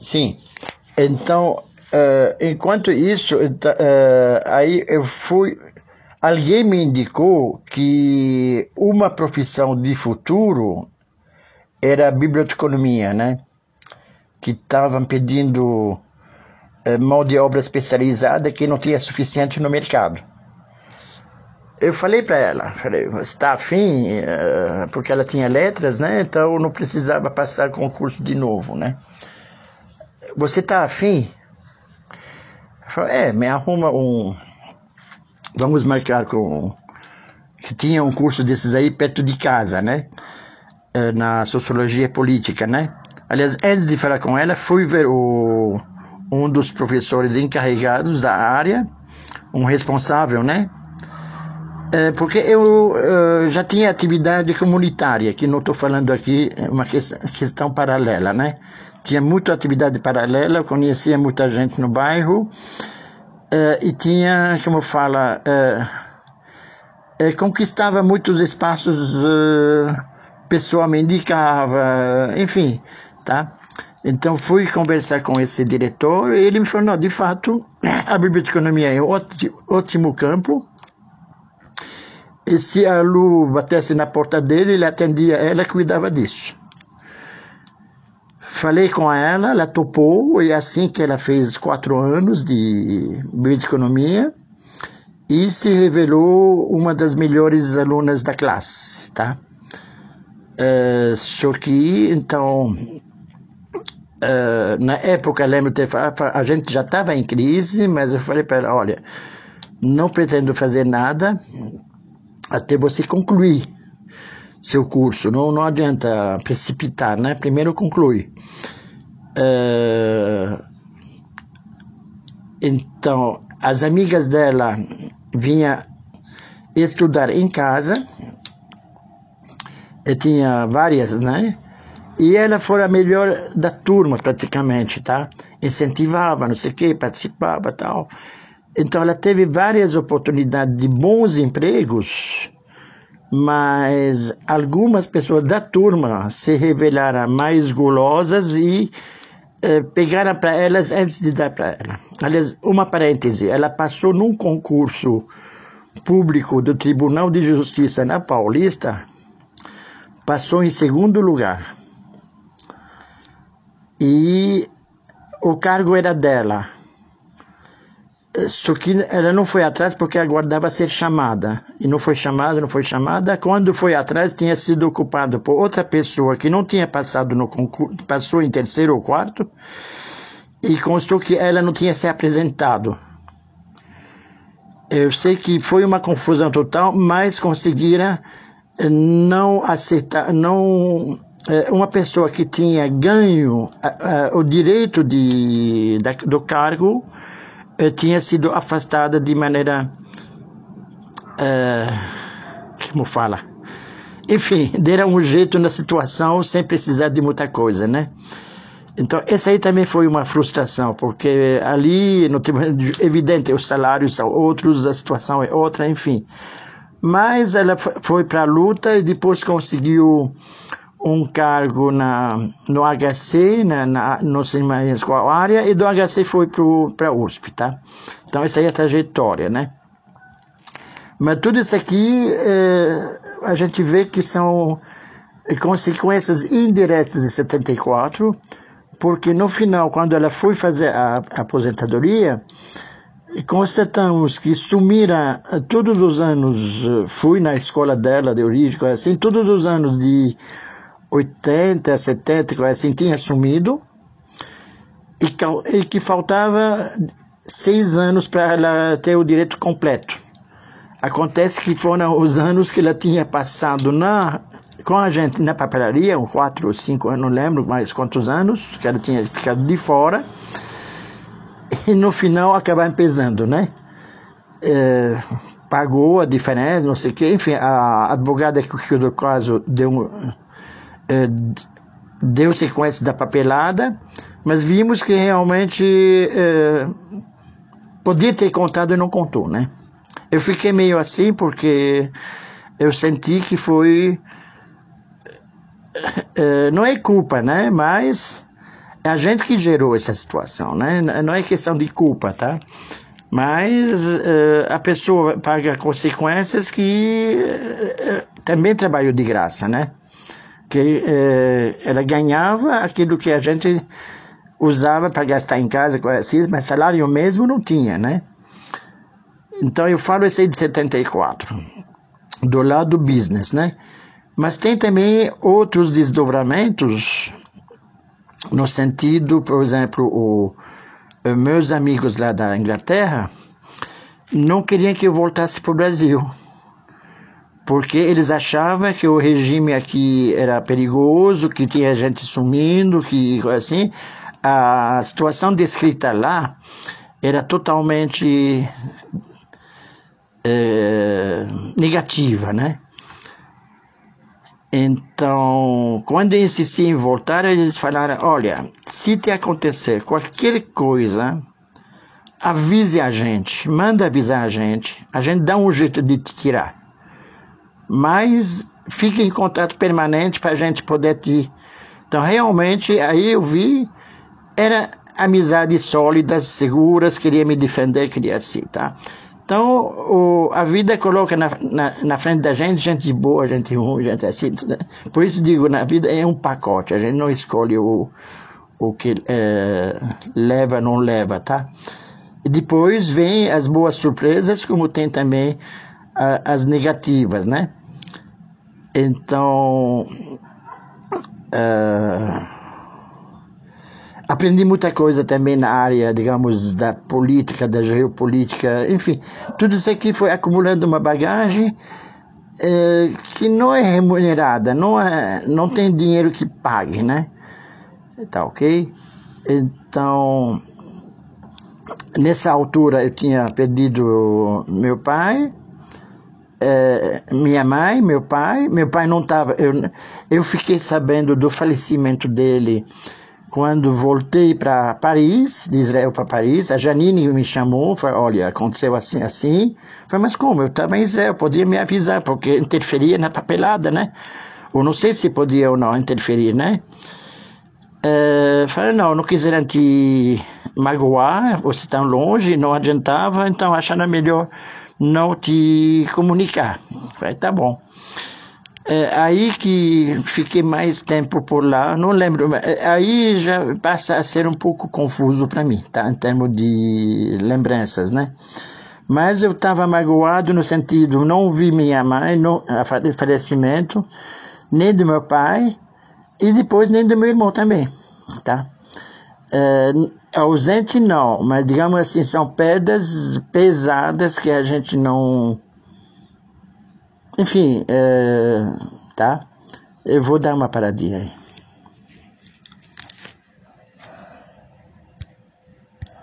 Sim. Então, uh, enquanto isso, uh, aí eu fui. Alguém me indicou que uma profissão de futuro era a biblioteconomia, né? Que estavam pedindo uh, mão de obra especializada que não tinha suficiente no mercado. Eu falei para ela, falei, está afim, porque ela tinha letras, né? Então não precisava passar concurso de novo, né? Você tá afim? Falei, é, me arruma um. Vamos marcar com. Que tinha um curso desses aí perto de casa, né? É, na sociologia política, né? Aliás, antes de falar com ela, fui ver o, um dos professores encarregados da área, um responsável, né? É, porque eu uh, já tinha atividade comunitária, que não estou falando aqui, é uma questão paralela, né? Tinha muita atividade paralela, eu conhecia muita gente no bairro uh, e tinha, como fala, uh, uh, conquistava muitos espaços, pessoa me indicava, enfim, tá? Então fui conversar com esse diretor e ele me falou, de fato, a biblioteconomia é um ótimo campo, e se a Lu batesse na porta dele, ele atendia ela cuidava disso. Falei com ela, ela topou, e é assim que ela fez quatro anos de bioeconomia e se revelou uma das melhores alunas da classe, tá? Uh, só que, então, uh, na época, lembro de a gente já estava em crise, mas eu falei para ela, olha, não pretendo fazer nada até você concluir seu curso. Não, não adianta precipitar, né? Primeiro conclui. É... Então, as amigas dela vinham estudar em casa. E tinha várias, né? E ela foi a melhor da turma, praticamente, tá? Incentivava, não sei o quê, participava tal. Então, ela teve várias oportunidades de bons empregos mas algumas pessoas da turma se revelaram mais gulosas e eh, pegaram para elas antes de dar para ela. Aliás, uma parêntese, ela passou num concurso público do Tribunal de Justiça na Paulista, passou em segundo lugar. E o cargo era dela. Só que ela não foi atrás porque aguardava ser chamada. E não foi chamada, não foi chamada. Quando foi atrás, tinha sido ocupado por outra pessoa que não tinha passado no concurso, passou em terceiro ou quarto, e constou que ela não tinha se apresentado. Eu sei que foi uma confusão total, mas conseguiram eh, não aceitar, não eh, uma pessoa que tinha ganho uh, o direito de, da, do cargo eh, tinha sido afastada de maneira. Uh, como fala? Enfim, deram um jeito na situação sem precisar de muita coisa, né? Então, essa aí também foi uma frustração, porque ali, no evidente, os salários são outros, a situação é outra, enfim. Mas ela foi para a luta e depois conseguiu um cargo na, no HC, na, na, no cinema área, e do HC foi para a USP, tá? Então, essa aí é a trajetória, né? Mas tudo isso aqui, é, a gente vê que são consequências indiretas de 74, porque no final, quando ela foi fazer a, a aposentadoria, constatamos que sumira todos os anos, fui na escola dela de origem, assim, todos os anos de 80, 70, assim, tinha sumido e, que faltava seis anos para ela ter o direito completo. Acontece que foram os anos que ela tinha passado na, com a gente na papelaria, quatro ou cinco anos, não lembro mais quantos anos, que ela tinha ficado de fora, e no final acabaram pesando, né? É, pagou a diferença, não sei o que, enfim, a advogada que cuidou do caso deu é, deu sequência da papelada, mas vimos que realmente é, podia ter contado e não contou, né? Eu fiquei meio assim porque eu senti que foi. É, não é culpa, né? Mas É a gente que gerou essa situação, né? Não é questão de culpa, tá? Mas uh, a pessoa paga consequências que uh, também trabalhou de graça, né? Que uh, ela ganhava aquilo que a gente usava para gastar em casa, assim, mas salário mesmo não tinha, né? Então eu falo esse aí de 74, do lado do business, né? Mas tem também outros desdobramentos, no sentido, por exemplo, o, meus amigos lá da Inglaterra não queriam que eu voltasse para o Brasil, porque eles achavam que o regime aqui era perigoso, que tinha gente sumindo, que assim, a situação descrita lá era totalmente é, negativa, né? Então, quando eu insisti em voltar, eles falaram: olha, se te acontecer qualquer coisa, avise a gente, manda avisar a gente, a gente dá um jeito de te tirar. Mas fique em contato permanente para a gente poder te. Então, realmente, aí eu vi, era amizades sólidas, seguras, queria me defender, queria assim, tá? Então, o, a vida coloca na, na, na, frente da gente gente boa, gente ruim, gente assim. Né? Por isso digo, na vida é um pacote, a gente não escolhe o, o que é, leva, não leva, tá? E depois vem as boas surpresas, como tem também a, as negativas, né? Então, uh, Aprendi muita coisa também na área, digamos, da política, da geopolítica, enfim, tudo isso aqui foi acumulando uma bagagem é, que não é remunerada, não, é, não tem dinheiro que pague, né? Tá ok? Então, nessa altura eu tinha perdido meu pai, é, minha mãe, meu pai. Meu pai não estava. Eu, eu fiquei sabendo do falecimento dele quando voltei para Paris, de Israel para Paris, a Janine me chamou, falou, olha, aconteceu assim, assim. Falei, mas como? Eu estava em Israel, podia me avisar, porque interferia na papelada, né? Ou não sei se podia ou não interferir, né? É, falei, não, não quiseram te magoar, você tão longe, não adiantava, então acharam melhor não te comunicar. Falei, tá bom. É, aí que fiquei mais tempo por lá, não lembro, é, aí já passa a ser um pouco confuso para mim, tá? Em termos de lembranças, né? Mas eu estava magoado no sentido, não vi minha mãe, a falecimento, nem do meu pai, e depois nem do meu irmão também, tá? É, ausente não, mas digamos assim, são perdas pesadas que a gente não enfim, é, tá? Eu vou dar uma paradinha aí.